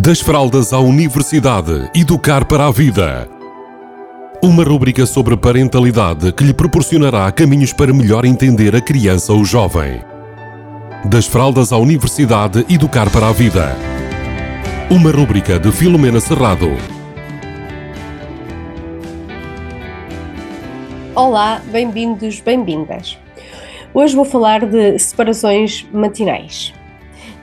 Das fraldas à universidade, educar para a vida. Uma rúbrica sobre parentalidade que lhe proporcionará caminhos para melhor entender a criança ou jovem. Das fraldas à universidade, educar para a vida. Uma rúbrica de Filomena Serrado. Olá, bem-vindos, bem-vindas. Hoje vou falar de separações matinais.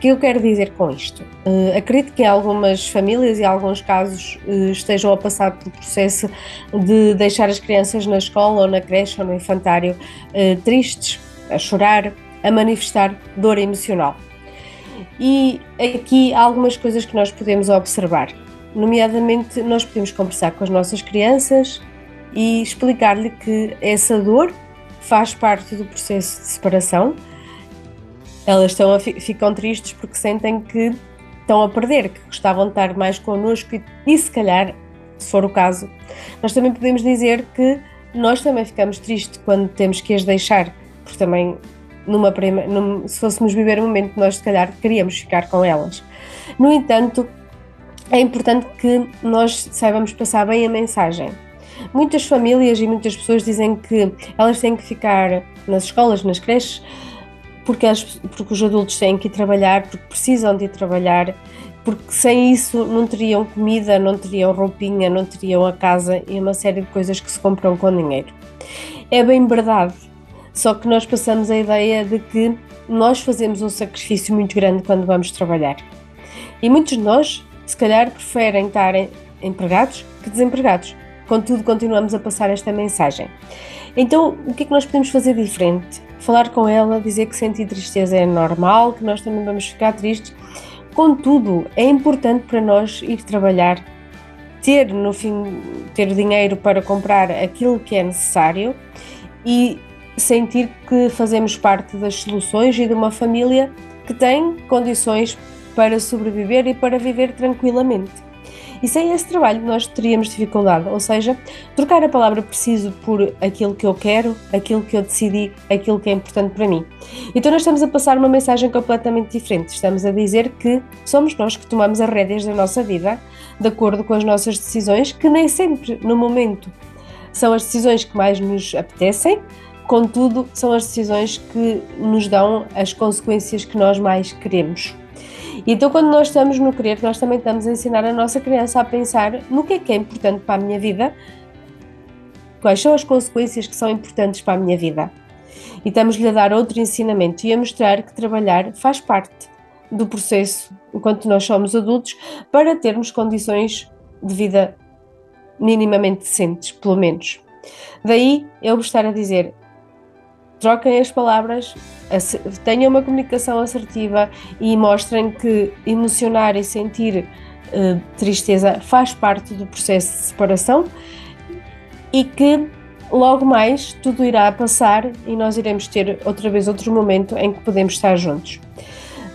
Que eu quero dizer com isto? Uh, acredito que algumas famílias e alguns casos uh, estejam a passar por processo de deixar as crianças na escola ou na creche ou no infantário uh, tristes, a chorar, a manifestar dor emocional. E aqui há algumas coisas que nós podemos observar. Nomeadamente, nós podemos conversar com as nossas crianças e explicar-lhe que essa dor faz parte do processo de separação elas estão a, ficam tristes porque sentem que estão a perder, que gostavam de estar mais connosco e, e se calhar, se for o caso, nós também podemos dizer que nós também ficamos tristes quando temos que as deixar, porque também numa prima, num, se fôssemos viver um momento nós se calhar queríamos ficar com elas. No entanto, é importante que nós saibamos passar bem a mensagem. Muitas famílias e muitas pessoas dizem que elas têm que ficar nas escolas, nas creches, porque, as, porque os adultos têm que ir trabalhar, porque precisam de ir trabalhar, porque sem isso não teriam comida, não teriam roupinha, não teriam a casa e uma série de coisas que se compram com dinheiro. É bem verdade, só que nós passamos a ideia de que nós fazemos um sacrifício muito grande quando vamos trabalhar. E muitos de nós, se calhar, preferem estar empregados que desempregados. Contudo, continuamos a passar esta mensagem. Então, o que é que nós podemos fazer diferente? falar com ela, dizer que sentir tristeza é normal, que nós também vamos ficar tristes. Contudo, é importante para nós ir trabalhar, ter no fim ter dinheiro para comprar aquilo que é necessário e sentir que fazemos parte das soluções e de uma família que tem condições para sobreviver e para viver tranquilamente. E sem esse trabalho nós teríamos dificuldade, ou seja, trocar a palavra preciso por aquilo que eu quero, aquilo que eu decidi, aquilo que é importante para mim. Então nós estamos a passar uma mensagem completamente diferente. Estamos a dizer que somos nós que tomamos as rédeas da nossa vida, de acordo com as nossas decisões, que nem sempre no momento são as decisões que mais nos apetecem, contudo, são as decisões que nos dão as consequências que nós mais queremos. Então, quando nós estamos no querer, nós também estamos a ensinar a nossa criança a pensar no que é que é importante para a minha vida, quais são as consequências que são importantes para a minha vida. E estamos-lhe a dar outro ensinamento e a mostrar que trabalhar faz parte do processo enquanto nós somos adultos para termos condições de vida minimamente decentes, pelo menos. Daí eu vos estar a dizer: troquem as palavras, tenham uma comunicação assertiva e mostrem que emocionar e sentir uh, tristeza faz parte do processo de separação e que logo mais tudo irá passar e nós iremos ter outra vez outro momento em que podemos estar juntos.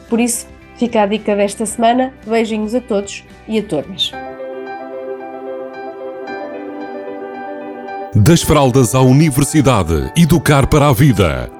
Por isso, fica a dica desta semana. Beijinhos a todos e a todas. Das fraldas à universidade, educar para a vida.